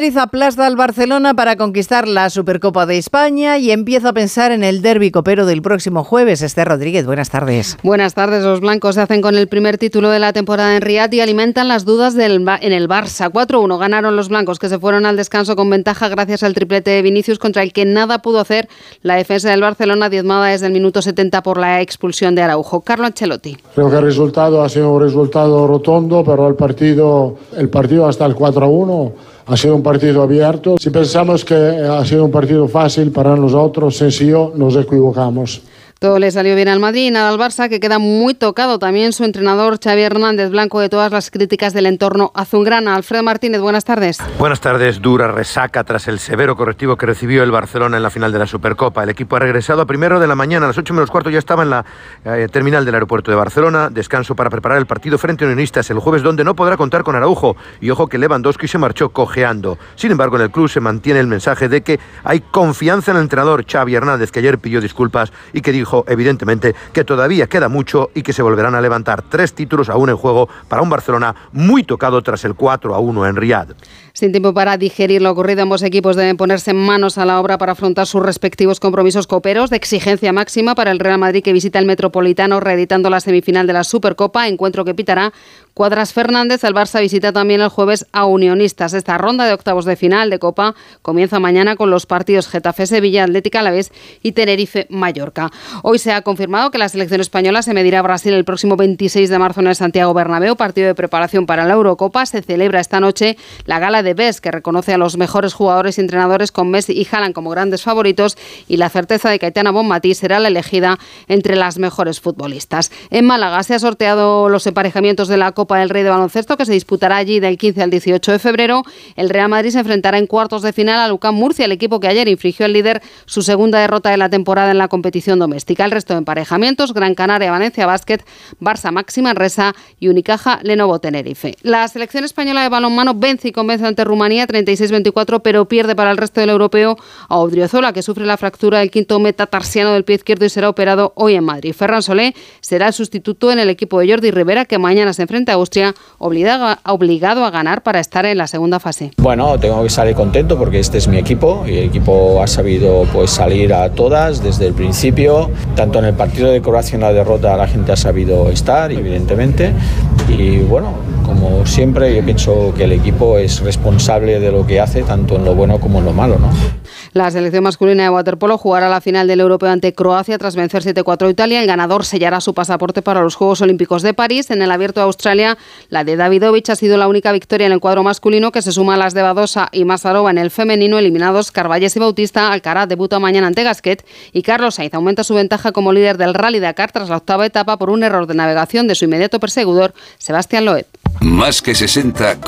aplasta al Barcelona para conquistar la Supercopa de España y empieza a pensar en el derbi copero del próximo jueves. Esther Rodríguez, buenas tardes. Buenas tardes. Los blancos se hacen con el primer título de la temporada en Riyadh y alimentan las dudas del, en el Barça. 4-1 ganaron los blancos que se fueron al descanso con ventaja gracias al triplete de Vinicius contra el que nada pudo hacer la defensa del Barcelona diezmada desde el minuto 70 por la expulsión de Araujo. Carlo Ancelotti. Creo que el resultado ha sido un resultado rotondo, pero el partido, el partido hasta el 4-1 ha sido un partido abierto. Si pensamos que ha sido un partido fácil para nosotros, sencillo, nos equivocamos. Todo le salió bien al Madrid nada al Barça, que queda muy tocado. También su entrenador Xavi Hernández, blanco de todas las críticas del entorno azulgrana. Alfredo Martínez, buenas tardes. Buenas tardes. Dura resaca tras el severo correctivo que recibió el Barcelona en la final de la Supercopa. El equipo ha regresado a primero de la mañana. A las 8 menos cuarto ya estaba en la eh, terminal del aeropuerto de Barcelona. Descanso para preparar el partido frente a Unionistas el jueves, donde no podrá contar con Araujo. Y ojo que Lewandowski se marchó cojeando. Sin embargo, en el club se mantiene el mensaje de que hay confianza en el entrenador Xavi Hernández, que ayer pidió disculpas y que dijo evidentemente, que todavía queda mucho y que se volverán a levantar tres títulos aún en juego para un Barcelona muy tocado tras el 4 a 1 en Riyadh. Sin tiempo para digerir lo ocurrido, ambos equipos deben ponerse manos a la obra para afrontar sus respectivos compromisos coperos de exigencia máxima para el Real Madrid que visita el Metropolitano reeditando la semifinal de la Supercopa, encuentro que pitará Cuadras Fernández. El Barça visita también el jueves a Unionistas. Esta ronda de octavos de final de Copa comienza mañana con los partidos Getafe Sevilla, Atlética Alavés y Tenerife Mallorca. Hoy se ha confirmado que la selección española se medirá a Brasil el próximo 26 de marzo en el Santiago Bernabéu, partido de preparación para la Eurocopa. Se celebra esta noche la gala de BES, que reconoce a los mejores jugadores y entrenadores con Messi y Haaland como grandes favoritos y la certeza de que Aitana Bonmatí será la elegida entre las mejores futbolistas. En Málaga se ha sorteado los emparejamientos de la Copa del Rey de Baloncesto que se disputará allí del 15 al 18 de febrero. El Real Madrid se enfrentará en cuartos de final a Lucán Murcia, el equipo que ayer infligió al líder su segunda derrota de la temporada en la competición doméstica. El resto de emparejamientos, Gran Canaria, Valencia Basket, Barça Máxima Resa y Unicaja Lenovo Tenerife. La selección española de balonmano vence y convence ante Rumanía 36-24, pero pierde para el resto del europeo a Odriozola, que sufre la fractura del quinto metatarsiano del pie izquierdo y será operado hoy en Madrid. Ferran Solé será el sustituto en el equipo de Jordi Rivera, que mañana se enfrenta a Austria, obligado a ganar para estar en la segunda fase. Bueno, tengo que salir contento porque este es mi equipo y el equipo ha sabido pues salir a todas desde el principio, tanto en el partido de Croacia en la derrota la gente ha sabido estar, evidentemente, y bueno, como siempre yo pienso que el equipo es responsable de lo que hace, tanto en lo bueno como en lo malo, ¿no? La selección masculina de waterpolo jugará la final del europeo ante Croacia tras vencer 7-4 a Italia. El ganador sellará su pasaporte para los Juegos Olímpicos de París. En el Abierto de Australia, la de Davidovich ha sido la única victoria en el cuadro masculino que se suma a las de Badosa y Masarova en el femenino, eliminados Carvalles y Bautista. Alcaraz debuta mañana ante Gasquet y Carlos Sainz aumenta su ventaja como líder del Rally Dakar tras la octava etapa por un error de navegación de su inmediato perseguidor, Sebastián Loeb. Más que 60